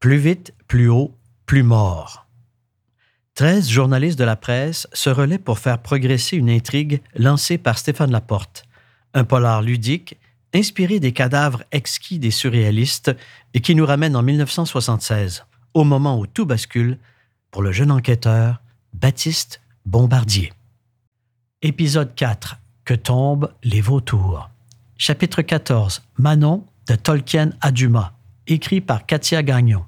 Plus vite, plus haut, plus mort. Treize journalistes de la presse se relaient pour faire progresser une intrigue lancée par Stéphane Laporte, un polar ludique inspiré des cadavres exquis des surréalistes et qui nous ramène en 1976, au moment où tout bascule pour le jeune enquêteur Baptiste Bombardier. Épisode 4. Que tombent les vautours? Chapitre 14. Manon de Tolkien à Dumas, écrit par Katia Gagnon.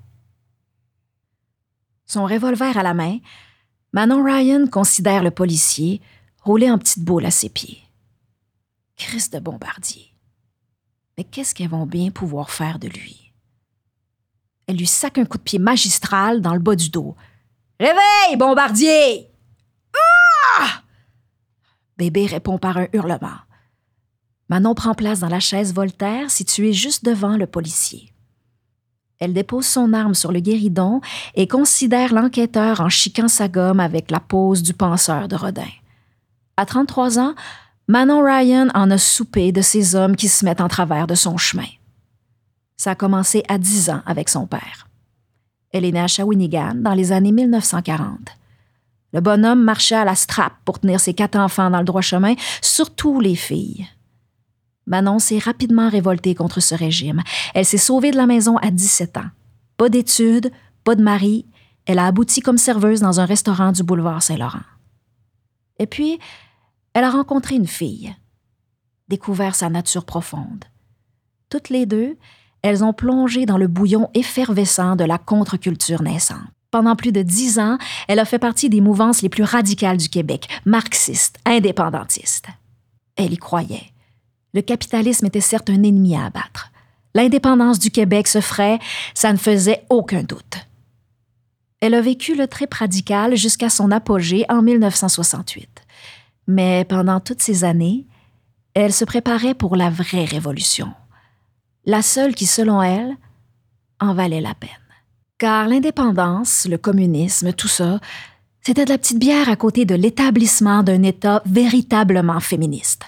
Son revolver à la main, Manon Ryan considère le policier roulé en petite boule à ses pieds. Christ de Bombardier. Mais qu'est-ce qu'elles vont bien pouvoir faire de lui? Elle lui sac un coup de pied magistral dans le bas du dos. Réveille, Bombardier! Ah! Bébé répond par un hurlement. Manon prend place dans la chaise Voltaire située juste devant le policier. Elle dépose son arme sur le guéridon et considère l'enquêteur en chiquant sa gomme avec la pose du penseur de Rodin. À 33 ans, Manon Ryan en a soupé de ces hommes qui se mettent en travers de son chemin. Ça a commencé à 10 ans avec son père. Elle est née à Shawinigan dans les années 1940. Le bonhomme marchait à la strap pour tenir ses quatre enfants dans le droit chemin, surtout les filles. Manon s'est rapidement révoltée contre ce régime. Elle s'est sauvée de la maison à 17 ans. Pas d'études, pas de mari. Elle a abouti comme serveuse dans un restaurant du boulevard Saint-Laurent. Et puis, elle a rencontré une fille, découvert sa nature profonde. Toutes les deux, elles ont plongé dans le bouillon effervescent de la contre-culture naissante. Pendant plus de dix ans, elle a fait partie des mouvances les plus radicales du Québec, marxistes, indépendantistes. Elle y croyait. Le capitalisme était certes un ennemi à abattre. L'indépendance du Québec se ferait, ça ne faisait aucun doute. Elle a vécu le trip radical jusqu'à son apogée en 1968. Mais pendant toutes ces années, elle se préparait pour la vraie révolution. La seule qui, selon elle, en valait la peine. Car l'indépendance, le communisme, tout ça, c'était de la petite bière à côté de l'établissement d'un État véritablement féministe.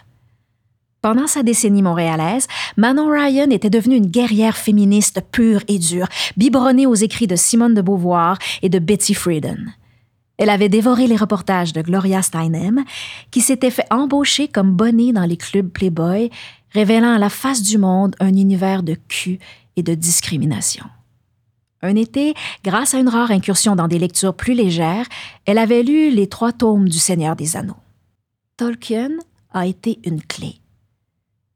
Pendant sa décennie montréalaise, Manon Ryan était devenue une guerrière féministe pure et dure, biberonnée aux écrits de Simone de Beauvoir et de Betty Friedan. Elle avait dévoré les reportages de Gloria Steinem, qui s'était fait embaucher comme bonnet dans les clubs Playboy, révélant à la face du monde un univers de cul et de discrimination. Un été, grâce à une rare incursion dans des lectures plus légères, elle avait lu les trois tomes du Seigneur des Anneaux. Tolkien a été une clé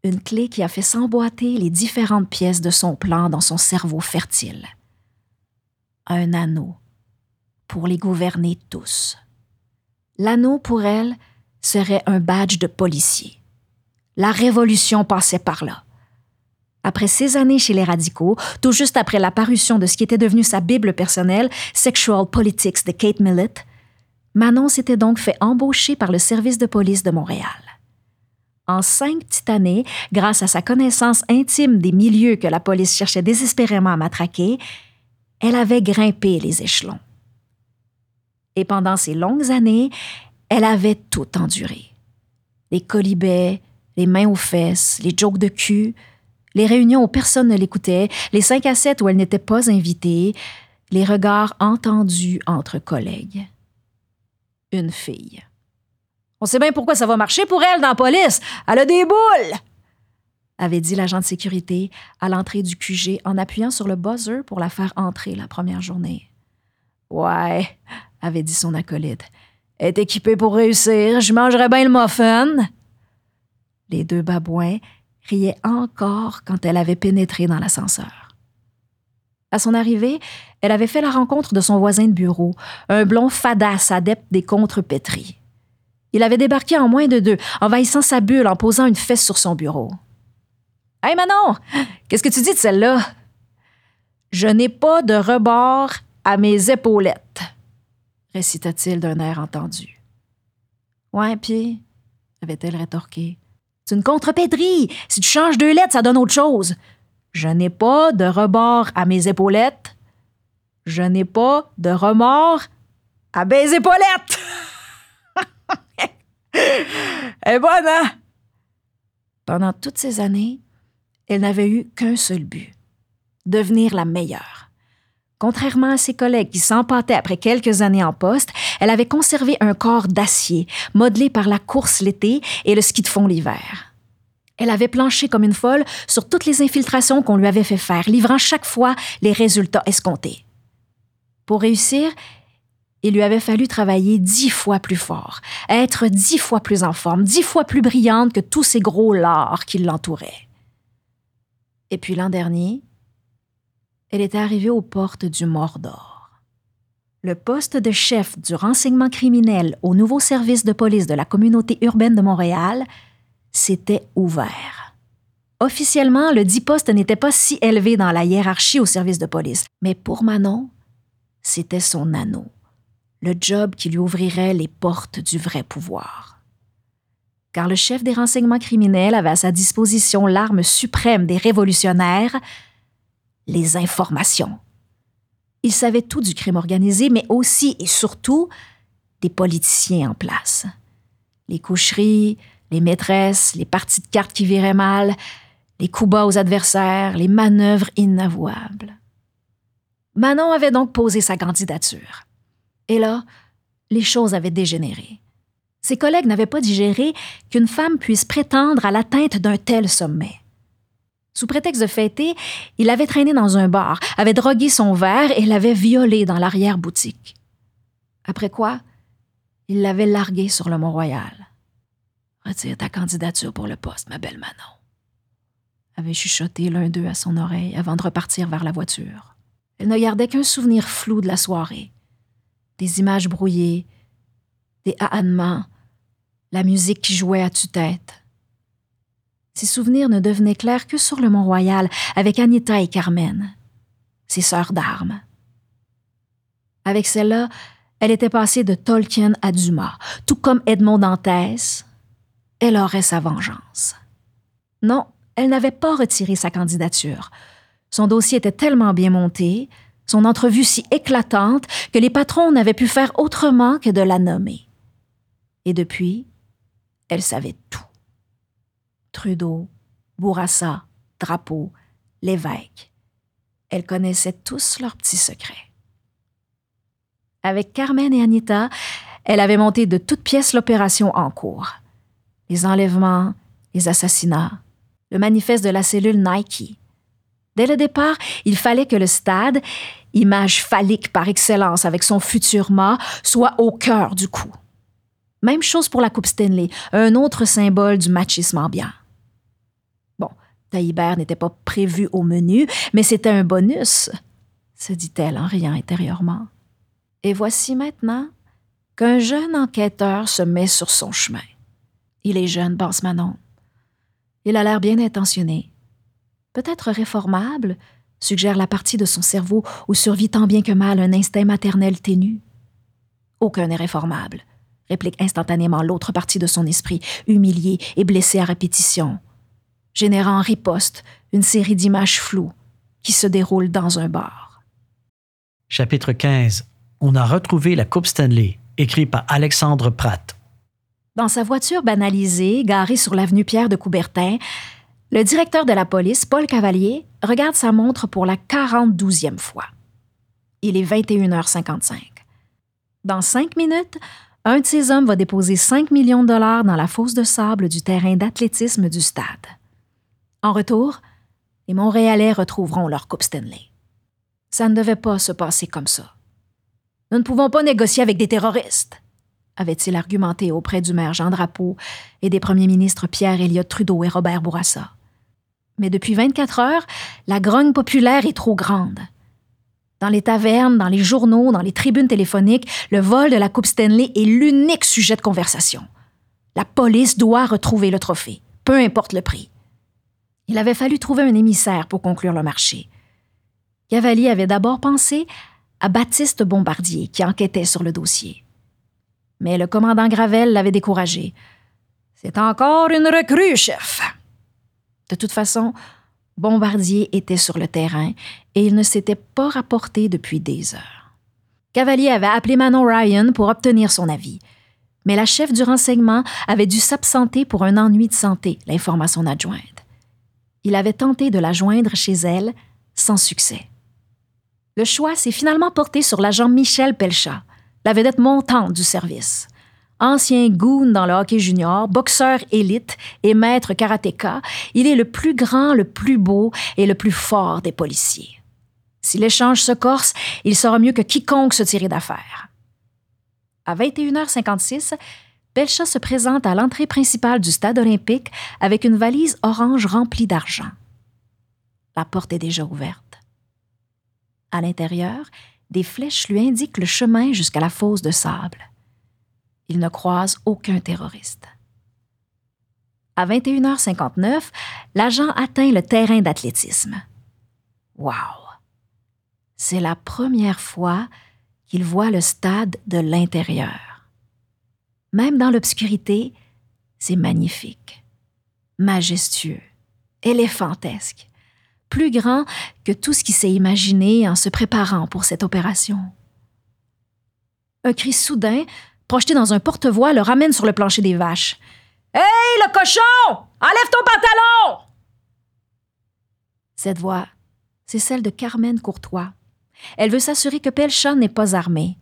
une clé qui a fait s'emboîter les différentes pièces de son plan dans son cerveau fertile. Un anneau pour les gouverner tous. L'anneau, pour elle, serait un badge de policier. La révolution passait par là. Après ces années chez les radicaux, tout juste après la parution de ce qui était devenu sa Bible personnelle, Sexual Politics de Kate Millett, Manon s'était donc fait embaucher par le service de police de Montréal. En cinq petites années, grâce à sa connaissance intime des milieux que la police cherchait désespérément à matraquer, elle avait grimpé les échelons. Et pendant ces longues années, elle avait tout enduré. Les colibets, les mains aux fesses, les jokes de cul, les réunions où personne ne l'écoutait, les cinq à sept où elle n'était pas invitée, les regards entendus entre collègues. Une fille. On sait bien pourquoi ça va marcher pour elle dans la police. Elle a des boules! avait dit l'agent de sécurité à l'entrée du QG en appuyant sur le buzzer pour la faire entrer la première journée. Ouais, avait dit son acolyte. Est équipée pour réussir. Je mangerais bien le muffin. Les deux babouins riaient encore quand elle avait pénétré dans l'ascenseur. À son arrivée, elle avait fait la rencontre de son voisin de bureau, un blond fadasse adepte des contrepétries. Il avait débarqué en moins de deux, envahissant sa bulle en posant une fesse sur son bureau. Hey Manon, qu'est-ce que tu dis de celle-là? Je n'ai pas de rebord à mes épaulettes, récita-t-il d'un air entendu. Ouais, puis, avait-elle rétorqué. C'est une contrepédrie. Si tu changes deux lettres, ça donne autre chose. Je n'ai pas de rebord à mes épaulettes. Je n'ai pas de remords à mes épaulettes. Elle est bonne, hein? Pendant toutes ces années, elle n'avait eu qu'un seul but devenir la meilleure. Contrairement à ses collègues qui s'empâtaient après quelques années en poste, elle avait conservé un corps d'acier, modelé par la course l'été et le ski de fond l'hiver. Elle avait planché comme une folle sur toutes les infiltrations qu'on lui avait fait faire, livrant chaque fois les résultats escomptés. Pour réussir, il lui avait fallu travailler dix fois plus fort, être dix fois plus en forme, dix fois plus brillante que tous ces gros lards qui l'entouraient. Et puis l'an dernier, elle était arrivée aux portes du Mordor. Le poste de chef du renseignement criminel au nouveau service de police de la communauté urbaine de Montréal s'était ouvert. Officiellement, le dit poste n'était pas si élevé dans la hiérarchie au service de police, mais pour Manon, c'était son anneau, le job qui lui ouvrirait les portes du vrai pouvoir. Car le chef des renseignements criminels avait à sa disposition l'arme suprême des révolutionnaires, les informations. Il savait tout du crime organisé, mais aussi et surtout des politiciens en place. Les coucheries, les maîtresses, les parties de cartes qui viraient mal, les coups bas aux adversaires, les manœuvres inavouables. Manon avait donc posé sa candidature. Et là, les choses avaient dégénéré. Ses collègues n'avaient pas digéré qu'une femme puisse prétendre à l'atteinte d'un tel sommet. Sous prétexte de fêter, il l'avait traînée dans un bar, avait drogué son verre et l'avait violée dans l'arrière-boutique. Après quoi, il l'avait larguée sur le Mont-Royal. Retire ta candidature pour le poste, ma belle Manon. Avait chuchoté l'un d'eux à son oreille avant de repartir vers la voiture. Elle ne gardait qu'un souvenir flou de la soirée. Des images brouillées, des ahannements, la musique qui jouait à tue-tête. Ses souvenirs ne devenaient clairs que sur le Mont-Royal avec Anita et Carmen, ses sœurs d'armes. Avec celle-là, elle était passée de Tolkien à Dumas, tout comme Edmond Dantès. Elle aurait sa vengeance. Non, elle n'avait pas retiré sa candidature. Son dossier était tellement bien monté, son entrevue si éclatante, que les patrons n'avaient pu faire autrement que de la nommer. Et depuis, elle savait tout. Trudeau, Bourassa, Drapeau, l'évêque. Elle connaissait tous leurs petits secrets. Avec Carmen et Anita, elle avait monté de toutes pièces l'opération en cours. Les enlèvements, les assassinats, le manifeste de la cellule Nike. Dès le départ, il fallait que le stade, image phallique par excellence avec son futur mât, soit au cœur du coup. Même chose pour la Coupe Stanley, un autre symbole du machisme ambiant. Taillibert n'était pas prévu au menu, mais c'était un bonus, se dit-elle en riant intérieurement. Et voici maintenant qu'un jeune enquêteur se met sur son chemin. Il est jeune, pense Manon. Il a l'air bien intentionné. Peut-être réformable, suggère la partie de son cerveau où survit tant bien que mal un instinct maternel ténu. Aucun n'est réformable, réplique instantanément l'autre partie de son esprit, humilié et blessé à répétition générant en riposte une série d'images floues qui se déroulent dans un bar. Chapitre 15 On a retrouvé la Coupe Stanley, écrit par Alexandre Pratt. Dans sa voiture banalisée, garée sur l'avenue Pierre de Coubertin, le directeur de la police, Paul Cavalier, regarde sa montre pour la 42e fois. Il est 21h55. Dans cinq minutes, un de ses hommes va déposer 5 millions de dollars dans la fosse de sable du terrain d'athlétisme du stade. En retour, les Montréalais retrouveront leur Coupe Stanley. Ça ne devait pas se passer comme ça. Nous ne pouvons pas négocier avec des terroristes, avait-il argumenté auprès du maire Jean Drapeau et des premiers ministres Pierre Elliott Trudeau et Robert Bourassa. Mais depuis 24 heures, la grogne populaire est trop grande. Dans les tavernes, dans les journaux, dans les tribunes téléphoniques, le vol de la Coupe Stanley est l'unique sujet de conversation. La police doit retrouver le trophée, peu importe le prix. Il avait fallu trouver un émissaire pour conclure le marché. Cavalier avait d'abord pensé à Baptiste Bombardier, qui enquêtait sur le dossier. Mais le commandant Gravel l'avait découragé. C'est encore une recrue, chef. De toute façon, Bombardier était sur le terrain et il ne s'était pas rapporté depuis des heures. Cavalier avait appelé Manon Ryan pour obtenir son avis. Mais la chef du renseignement avait dû s'absenter pour un ennui de santé, l'information son adjointe il avait tenté de la joindre chez elle sans succès. Le choix s'est finalement porté sur l'agent Michel Pelchat, la vedette montante du service. Ancien goon dans le hockey junior, boxeur élite et maître karatéka, il est le plus grand, le plus beau et le plus fort des policiers. Si l'échange se corse, il sera mieux que quiconque se tirer d'affaire. À 21h56, Pelcha se présente à l'entrée principale du stade olympique avec une valise orange remplie d'argent. La porte est déjà ouverte. À l'intérieur, des flèches lui indiquent le chemin jusqu'à la fosse de sable il ne croise aucun terroriste. À 21h59, l'agent atteint le terrain d'athlétisme. Wow! C'est la première fois qu'il voit le stade de l'intérieur. Même dans l'obscurité, c'est magnifique, majestueux, éléphantesque, plus grand que tout ce qu'il s'est imaginé en se préparant pour cette opération. Un cri soudain projeté dans un porte-voix, le ramène sur le plancher des vaches. Hey, le cochon! Enlève ton pantalon! Cette voix, c'est celle de Carmen Courtois. Elle veut s'assurer que Pelcha n'est pas armé.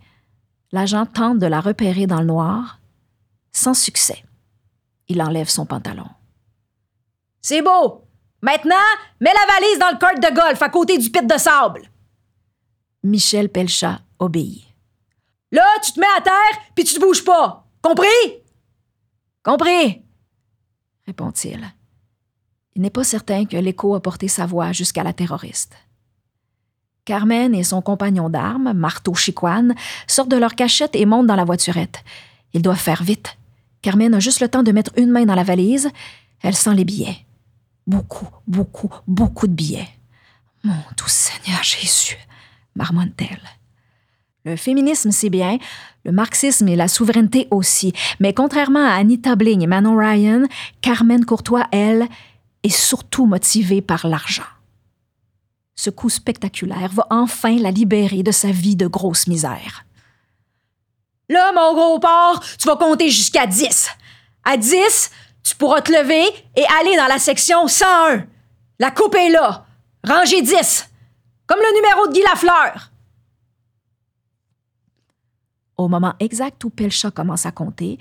L'agent tente de la repérer dans le noir. Sans succès. Il enlève son pantalon. C'est beau! Maintenant, mets la valise dans le cart de golf à côté du pit de sable. Michel Pelcha obéit. Là, tu te mets à terre, puis tu te bouges pas. Compris? Compris, répond-il. Il, n'est pas certain que l'écho a porté sa voix jusqu'à la terroriste. Carmen et son compagnon d'armes, Marteau Chiquan, sortent de leur cachette et montent dans la voiturette. Ils doivent faire vite. Carmen a juste le temps de mettre une main dans la valise. Elle sent les billets. Beaucoup, beaucoup, beaucoup de billets. Mon doux Seigneur Jésus, marmonne-t-elle. Le féminisme, c'est bien, le marxisme et la souveraineté aussi. Mais contrairement à Anita Bling et Manon Ryan, Carmen Courtois, elle, est surtout motivée par l'argent. Ce coup spectaculaire va enfin la libérer de sa vie de grosse misère. Là, mon gros porc, tu vas compter jusqu'à 10. À 10, tu pourras te lever et aller dans la section 101. La coupe est là. Rangée 10. Comme le numéro de Guy Lafleur. Au moment exact où Pelcha commence à compter,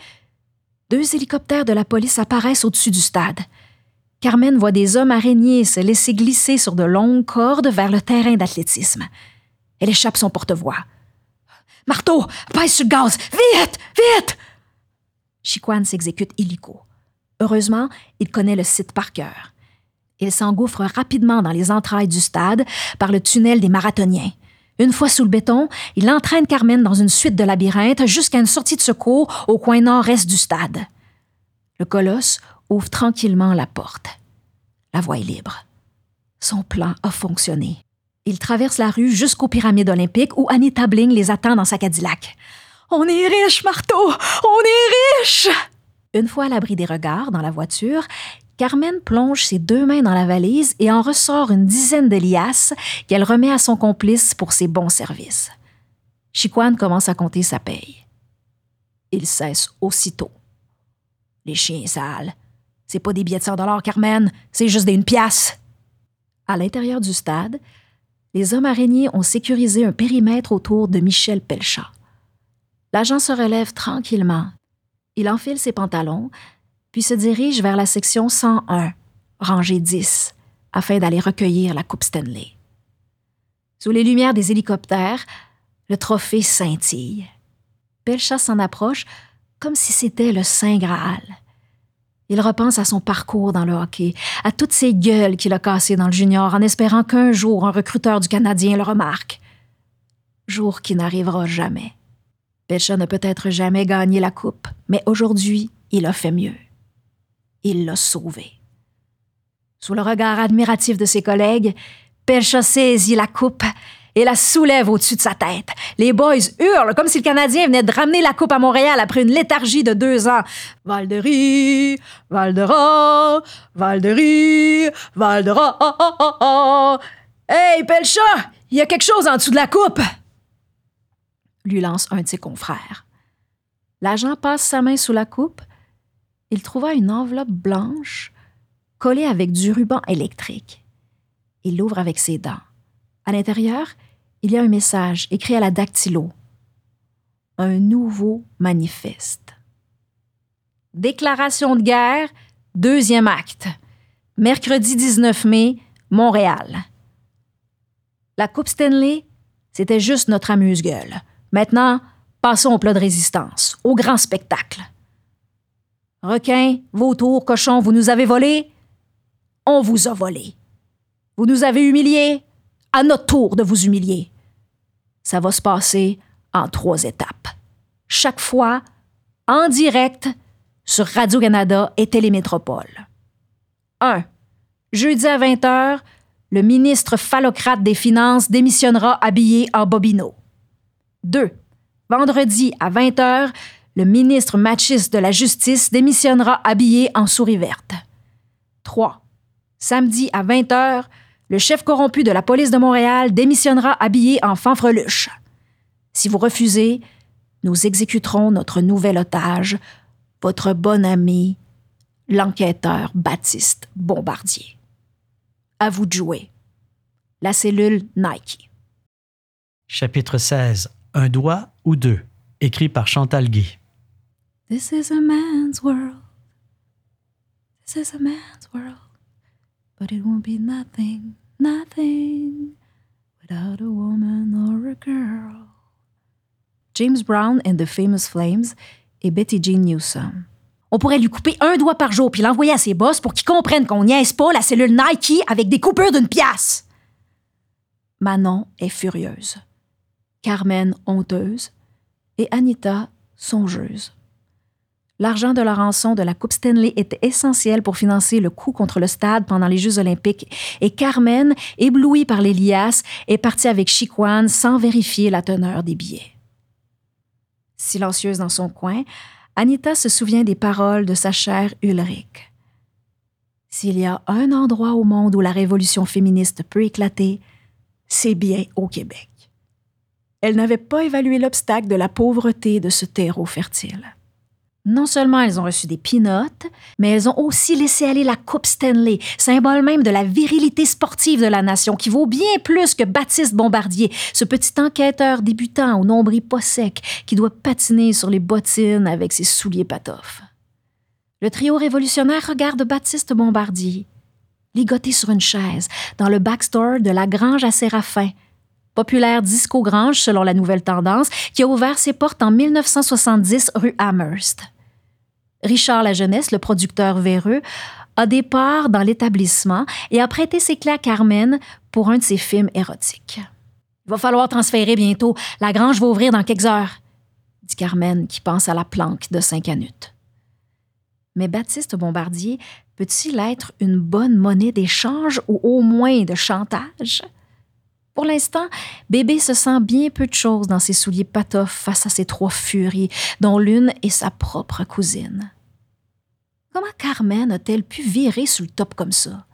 deux hélicoptères de la police apparaissent au-dessus du stade. Carmen voit des hommes araignées se laisser glisser sur de longues cordes vers le terrain d'athlétisme. Elle échappe son porte-voix. Marteau, pèse sur le gaz! Vite! Vite! Chiquan s'exécute illico. Heureusement, il connaît le site par cœur. Il s'engouffre rapidement dans les entrailles du stade par le tunnel des marathoniens. Une fois sous le béton, il entraîne Carmen dans une suite de labyrinthes jusqu'à une sortie de secours au coin nord-est du stade. Le colosse ouvre tranquillement la porte. La voie est libre. Son plan a fonctionné. Il traverse la rue jusqu'aux pyramides olympiques où Anita Bling les attend dans sa Cadillac. On est riche, Marteau! On est riche! Une fois à l'abri des regards dans la voiture, Carmen plonge ses deux mains dans la valise et en ressort une dizaine de liasses qu'elle remet à son complice pour ses bons services. Chiquan commence à compter sa paye. Il cesse aussitôt. Les chiens sales. C'est pas des billets de 100 dollars, Carmen, c'est juste des une pièce. À l'intérieur du stade, les hommes araignées ont sécurisé un périmètre autour de Michel Pelchat. L'agent se relève tranquillement. Il enfile ses pantalons, puis se dirige vers la section 101, rangée 10, afin d'aller recueillir la Coupe Stanley. Sous les lumières des hélicoptères, le trophée scintille. Pelcha s'en approche comme si c'était le Saint Graal. Il repense à son parcours dans le hockey, à toutes ces gueules qu'il a cassées dans le junior en espérant qu'un jour un recruteur du Canadien le remarque. Jour qui n'arrivera jamais. Pelcha ne peut être jamais gagné la coupe, mais aujourd'hui, il a fait mieux il l'a sauvé. Sous le regard admiratif de ses collègues, Pelcha saisit la coupe et la soulève au-dessus de sa tête. Les boys hurlent comme si le Canadien venait de ramener la coupe à Montréal après une léthargie de deux ans. Val de Val Valdera, Val de Valdera. Hey, Pelcha, il y a quelque chose en dessous de la coupe! Lui lance un de ses confrères. L'agent passe sa main sous la coupe il trouva une enveloppe blanche collée avec du ruban électrique. Il l'ouvre avec ses dents. À l'intérieur, il y a un message écrit à la dactylo. Un nouveau manifeste. Déclaration de guerre, deuxième acte. Mercredi 19 mai, Montréal. La Coupe Stanley, c'était juste notre amuse-gueule. Maintenant, passons au plat de résistance, au grand spectacle. Requins, vautours, cochons, vous nous avez volés? On vous a volé. Vous nous avez humiliés? À notre tour de vous humilier. Ça va se passer en trois étapes. Chaque fois, en direct, sur Radio-Canada et Télémétropole. 1. Jeudi à 20h, le ministre phallocrate des Finances démissionnera habillé en bobino. 2. Vendredi à 20h, le ministre machiste de la Justice démissionnera habillé en souris verte. 3. Samedi à 20h, le chef corrompu de la police de Montréal démissionnera habillé en fanfreluche. Si vous refusez, nous exécuterons notre nouvel otage, votre bon ami, l'enquêteur Baptiste Bombardier. À vous de jouer. La cellule Nike. Chapitre 16. Un doigt ou deux. Écrit par Chantal Guy. This is a man's world. This is a man's world. But it won't be nothing, nothing without a woman or a girl. James Brown and the Famous Flames et Betty Jean Newsom. On pourrait lui couper un doigt par jour puis l'envoyer à ses boss pour qu'ils comprennent qu'on niaise pas la cellule Nike avec des coupures d'une pièce. Manon est furieuse. Carmen honteuse et Anita songeuse. L'argent de la rançon de la Coupe Stanley était essentiel pour financer le coup contre le stade pendant les Jeux olympiques et Carmen, éblouie par les liasses, est partie avec Chiquan sans vérifier la teneur des billets. Silencieuse dans son coin, Anita se souvient des paroles de sa chère Ulrich. S'il y a un endroit au monde où la révolution féministe peut éclater, c'est bien au Québec. Elle n'avait pas évalué l'obstacle de la pauvreté de ce terreau fertile. Non seulement elles ont reçu des pinottes, mais elles ont aussi laissé aller la Coupe Stanley, symbole même de la virilité sportive de la nation, qui vaut bien plus que Baptiste Bombardier, ce petit enquêteur débutant au nombril pas sec qui doit patiner sur les bottines avec ses souliers patoffes. Le trio révolutionnaire regarde Baptiste Bombardier, ligoté sur une chaise, dans le backstore de la Grange à Séraphin, populaire disco grange selon la nouvelle tendance, qui a ouvert ses portes en 1970 rue Amherst. Richard La Jeunesse, le producteur véreux, a des parts dans l'établissement et a prêté ses clés à Carmen pour un de ses films érotiques. Il va falloir transférer bientôt. La grange va ouvrir dans quelques heures, dit Carmen, qui pense à la planque de cinq canutes. Mais Baptiste Bombardier peut-il être une bonne monnaie d'échange ou au moins de chantage? Pour l'instant, bébé se sent bien peu de choses dans ses souliers patoffs face à ses trois furies, dont l'une est sa propre cousine. Comment Carmen a-t-elle pu virer sous le top comme ça?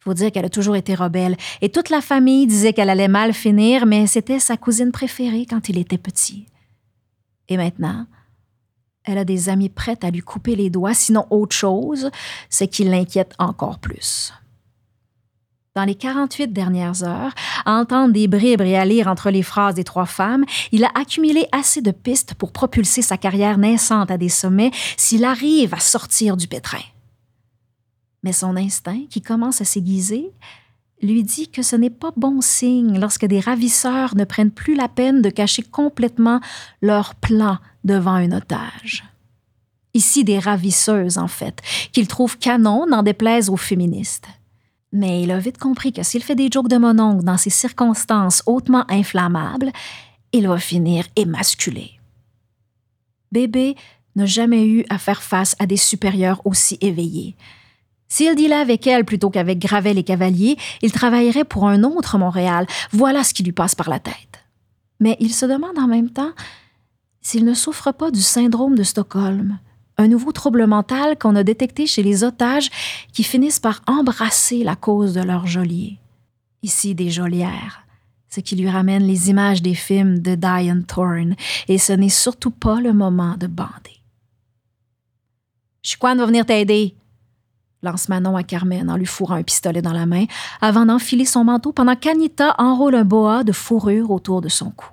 Faut dire qu'elle a toujours été rebelle, et toute la famille disait qu'elle allait mal finir, mais c'était sa cousine préférée quand il était petit. Et maintenant, elle a des amis prêtes à lui couper les doigts, sinon autre chose, ce qui l'inquiète encore plus dans les 48 dernières heures, à entendre des bribes et à lire entre les phrases des trois femmes, il a accumulé assez de pistes pour propulser sa carrière naissante à des sommets s'il arrive à sortir du pétrin. Mais son instinct, qui commence à s'aiguiser, lui dit que ce n'est pas bon signe lorsque des ravisseurs ne prennent plus la peine de cacher complètement leur plan devant un otage. Ici des ravisseuses, en fait, qu'il trouve canon, n'en déplaise aux féministes. Mais il a vite compris que s'il fait des jokes de mononcle dans ces circonstances hautement inflammables, il va finir émasculé. Bébé n'a jamais eu à faire face à des supérieurs aussi éveillés. S'il dit là avec elle plutôt qu'avec Gravel et Cavalier, il travaillerait pour un autre Montréal. Voilà ce qui lui passe par la tête. Mais il se demande en même temps s'il ne souffre pas du syndrome de Stockholm, un nouveau trouble mental qu'on a détecté chez les otages qui finissent par embrasser la cause de leur geôlier. Ici des geôlières, ce qui lui ramène les images des films de Diane Thorne, et ce n'est surtout pas le moment de bander. Chiquan va venir t'aider. lance Manon à Carmen en lui fourrant un pistolet dans la main avant d'enfiler son manteau pendant qu'Anita enrôle un boa de fourrure autour de son cou.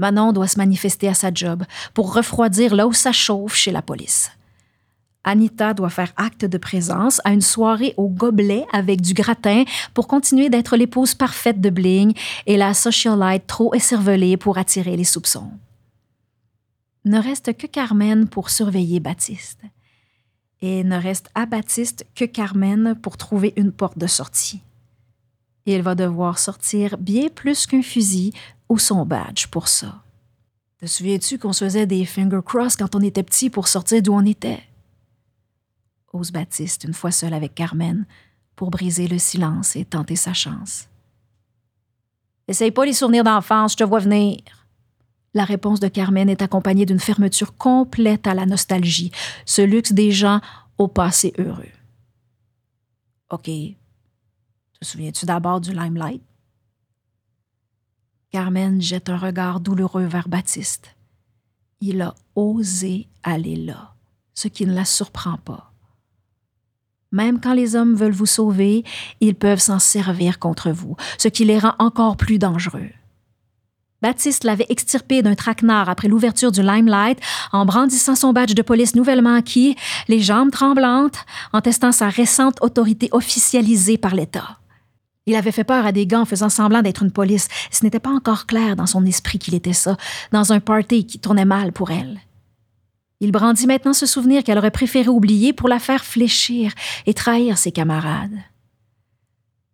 Manon doit se manifester à sa job pour refroidir là où ça chauffe chez la police. Anita doit faire acte de présence à une soirée au gobelet avec du gratin pour continuer d'être l'épouse parfaite de Bling et la socialite trop écervelée pour attirer les soupçons. Ne reste que Carmen pour surveiller Baptiste. Et ne reste à Baptiste que Carmen pour trouver une porte de sortie. Il va devoir sortir bien plus qu'un fusil ou son badge pour ça. Te souviens-tu qu'on se faisait des finger cross quand on était petit pour sortir d'où on était? ose Baptiste une fois seul avec Carmen pour briser le silence et tenter sa chance. Essaye pas les souvenirs d'enfance, je te vois venir. La réponse de Carmen est accompagnée d'une fermeture complète à la nostalgie, ce luxe des gens au passé heureux. OK. Te souviens-tu d'abord du limelight? Carmen jette un regard douloureux vers Baptiste. Il a osé aller là, ce qui ne la surprend pas. Même quand les hommes veulent vous sauver, ils peuvent s'en servir contre vous, ce qui les rend encore plus dangereux. Baptiste l'avait extirpé d'un traquenard après l'ouverture du Limelight en brandissant son badge de police nouvellement acquis, les jambes tremblantes, en testant sa récente autorité officialisée par l'État. Il avait fait peur à des gants en faisant semblant d'être une police. Ce n'était pas encore clair dans son esprit qu'il était ça, dans un party qui tournait mal pour elle. Il brandit maintenant ce souvenir qu'elle aurait préféré oublier pour la faire fléchir et trahir ses camarades.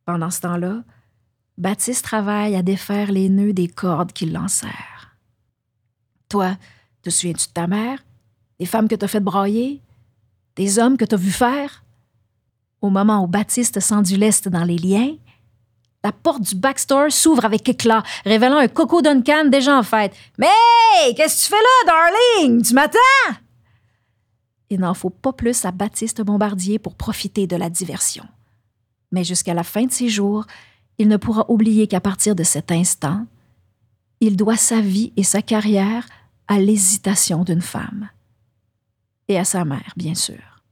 Pendant ce temps-là, Baptiste travaille à défaire les nœuds des cordes qui l'enserrent. Toi, te souviens-tu de ta mère? Des femmes que t'as fait brailler? Des hommes que t'as vu faire? Au moment où Baptiste sent du lest dans les liens, la porte du backstore s'ouvre avec éclat, révélant un Coco Duncan déjà en fête. Mais qu'est-ce que tu fais là, darling? Tu m'attends? Il n'en faut pas plus à Baptiste Bombardier pour profiter de la diversion. Mais jusqu'à la fin de ses jours, il ne pourra oublier qu'à partir de cet instant, il doit sa vie et sa carrière à l'hésitation d'une femme. Et à sa mère, bien sûr.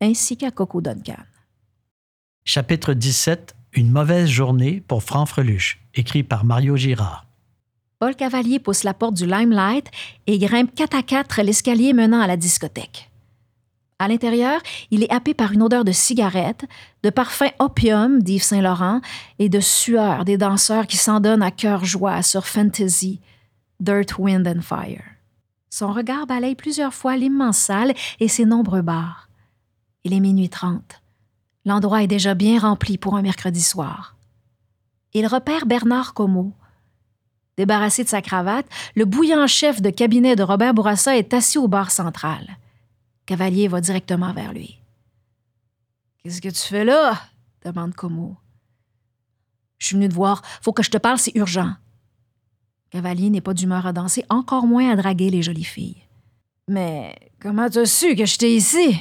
Ainsi qu'à Coco Duncan. Chapitre 17 une mauvaise journée pour Franfreluche, écrit par Mario Girard. Paul Cavalier pousse la porte du Limelight et grimpe quatre à quatre l'escalier menant à la discothèque. À l'intérieur, il est happé par une odeur de cigarette, de parfum opium d'Yves Saint-Laurent et de sueur des danseurs qui s'en donnent à cœur joie sur Fantasy, Dirt, Wind and Fire. Son regard balaye plusieurs fois l'immense salle et ses nombreux bars. Il est minuit trente. L'endroit est déjà bien rempli pour un mercredi soir. Il repère Bernard Como. Débarrassé de sa cravate, le bouillant chef de cabinet de Robert Bourassa est assis au bar central. Cavalier va directement vers lui. Qu'est-ce que tu fais là? demande Como. Je suis venu te voir. Faut que je te parle, c'est urgent. Cavalier n'est pas d'humeur à danser, encore moins à draguer les jolies filles. Mais comment tu as su que j'étais ici?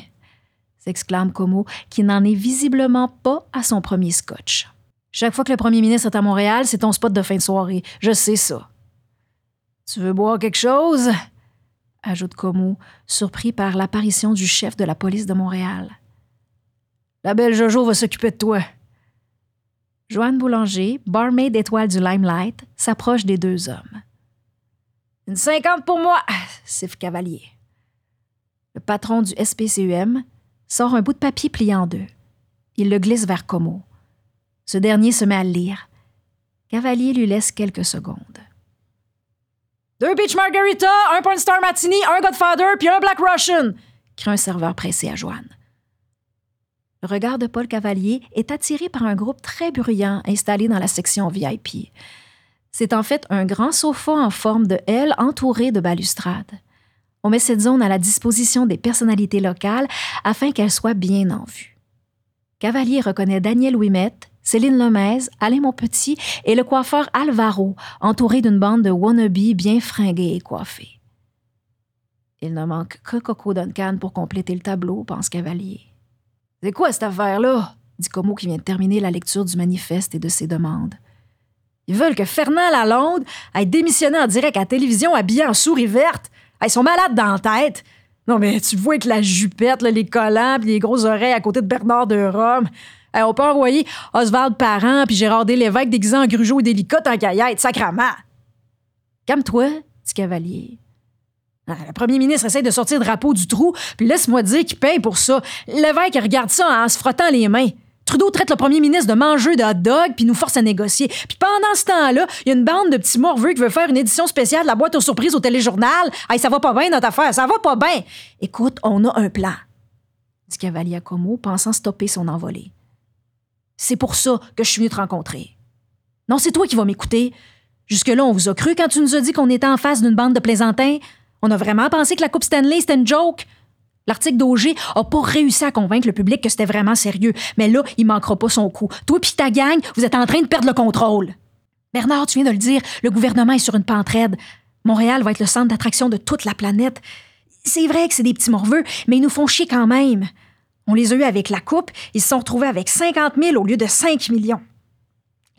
S'exclame Como, qui n'en est visiblement pas à son premier scotch. Chaque fois que le premier ministre est à Montréal, c'est ton spot de fin de soirée. Je sais ça. Tu veux boire quelque chose? ajoute Como, surpris par l'apparition du chef de la police de Montréal. La belle Jojo va s'occuper de toi. Joanne Boulanger, barmaid étoile du Limelight, s'approche des deux hommes. Une cinquante pour moi, siffle Cavalier. Le patron du SPCUM, sort un bout de papier plié en deux. Il le glisse vers Como. Ce dernier se met à le lire. Cavalier lui laisse quelques secondes. Deux Beach Margarita, un Porn Star Martini, un Godfather, puis un Black Russian, crie un serveur pressé à Joanne. Le regard de Paul Cavalier est attiré par un groupe très bruyant installé dans la section VIP. C'est en fait un grand sofa en forme de L entouré de balustrades. On met cette zone à la disposition des personnalités locales afin qu'elle soit bien en vue. Cavalier reconnaît Daniel Ouimette, Céline Lemez, Alain Monpetit et le coiffeur Alvaro, entouré d'une bande de wannabes bien fringués et coiffés. Il ne manque que Coco Duncan pour compléter le tableau, pense Cavalier. C'est quoi cette affaire-là? dit Como qui vient de terminer la lecture du manifeste et de ses demandes. Ils veulent que Fernand Lalonde aille démissionner en direct à télévision habillé en souris verte ils sont malades dans la tête. Non, mais tu vois que la jupette, les collants, puis les grosses oreilles à côté de Bernard de Rome. on peut envoyer Oswald Parent puis Gérard Lévesque déguisé en grugeot et délicat en caillette, sacrament. Calme-toi, dit Cavalier. Ah, le premier ministre essaie de sortir le drapeau du trou, puis laisse-moi dire qu'il paye pour ça. L'évêque regarde ça en se frottant les mains. Trudeau traite le premier ministre de mangeux de hot dog puis nous force à négocier. Puis pendant ce temps-là, il y a une bande de petits morveux qui veut faire une édition spéciale de la boîte aux surprises au téléjournal. Hey, ça va pas bien notre affaire, ça va pas bien. Écoute, on a un plan, dit Cavalier Como, pensant stopper son envolée. C'est pour ça que je suis venu te rencontrer. Non, c'est toi qui vas m'écouter. Jusque-là, on vous a cru quand tu nous as dit qu'on était en face d'une bande de plaisantins. On a vraiment pensé que la Coupe Stanley, c'était une joke. L'article d'Auger a pas réussi à convaincre le public que c'était vraiment sérieux, mais là, il manquera pas son coup. Toi puis ta gang, vous êtes en train de perdre le contrôle. Bernard, tu viens de le dire, le gouvernement est sur une pente raide. Montréal va être le centre d'attraction de toute la planète. C'est vrai que c'est des petits morveux, mais ils nous font chier quand même. On les a eus avec la coupe, ils se sont retrouvés avec 50 000 au lieu de 5 millions.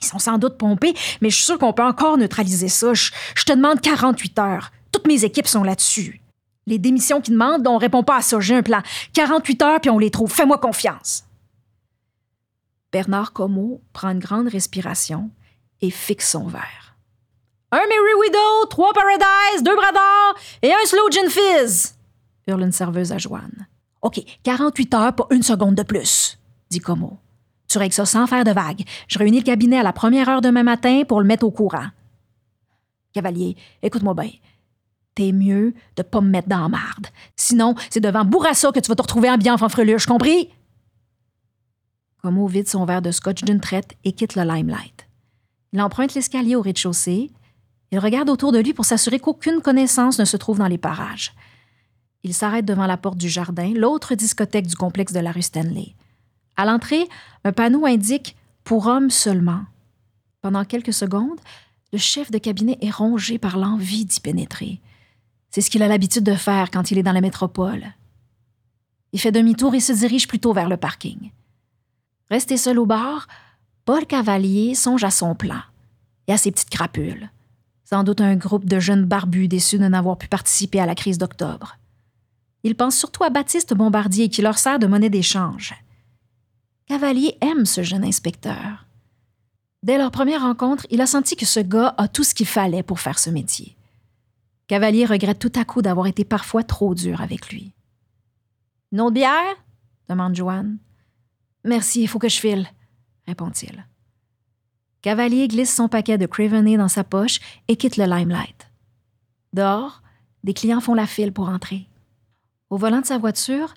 Ils sont sans doute pompés, mais je suis sûr qu'on peut encore neutraliser ça. Je te demande 48 heures. Toutes mes équipes sont là-dessus. Les démissions qui demandent, on répond pas à ça. J'ai un plan. 48 heures, puis on les trouve. Fais-moi confiance. Bernard Como prend une grande respiration et fixe son verre. Un Mary Widow, trois Paradise, deux Bradard et un Slow Gin Fizz, hurle une serveuse à Joanne. OK, 48 heures, pas une seconde de plus, dit Como. Tu règles ça sans faire de vagues. Je réunis le cabinet à la première heure demain matin pour le mettre au courant. Cavalier, écoute-moi bien t'es mieux de pas me mettre dans la marde. Sinon, c'est devant Bourassa que tu vas te retrouver en bien en fanfreluche, compris? Como vide son verre de scotch d'une traite et quitte le limelight. Il emprunte l'escalier au rez-de-chaussée. Il regarde autour de lui pour s'assurer qu'aucune connaissance ne se trouve dans les parages. Il s'arrête devant la porte du jardin, l'autre discothèque du complexe de la rue Stanley. À l'entrée, un panneau indique Pour hommes seulement. Pendant quelques secondes, le chef de cabinet est rongé par l'envie d'y pénétrer. C'est ce qu'il a l'habitude de faire quand il est dans la métropole. Il fait demi-tour et se dirige plutôt vers le parking. Resté seul au bar, Paul Cavalier songe à son plan et à ses petites crapules. Sans doute un groupe de jeunes barbus déçus de n'avoir pu participer à la crise d'octobre. Il pense surtout à Baptiste Bombardier qui leur sert de monnaie d'échange. Cavalier aime ce jeune inspecteur. Dès leur première rencontre, il a senti que ce gars a tout ce qu'il fallait pour faire ce métier. Cavalier regrette tout à coup d'avoir été parfois trop dur avec lui. Une autre bière? demande Joanne. Merci, il faut que je file, répond-il. Cavalier glisse son paquet de Craveney dans sa poche et quitte le limelight. Dehors, des clients font la file pour entrer. Au volant de sa voiture,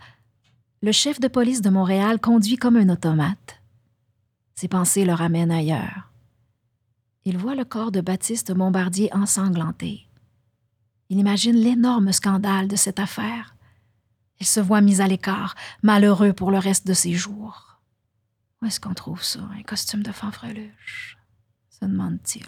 le chef de police de Montréal conduit comme un automate. Ses pensées le ramènent ailleurs. Il voit le corps de Baptiste Bombardier ensanglanté. Il imagine l'énorme scandale de cette affaire. Il se voit mis à l'écart, malheureux pour le reste de ses jours. Où est-ce qu'on trouve ça, un costume de fanfreluche? Se demande-t-il.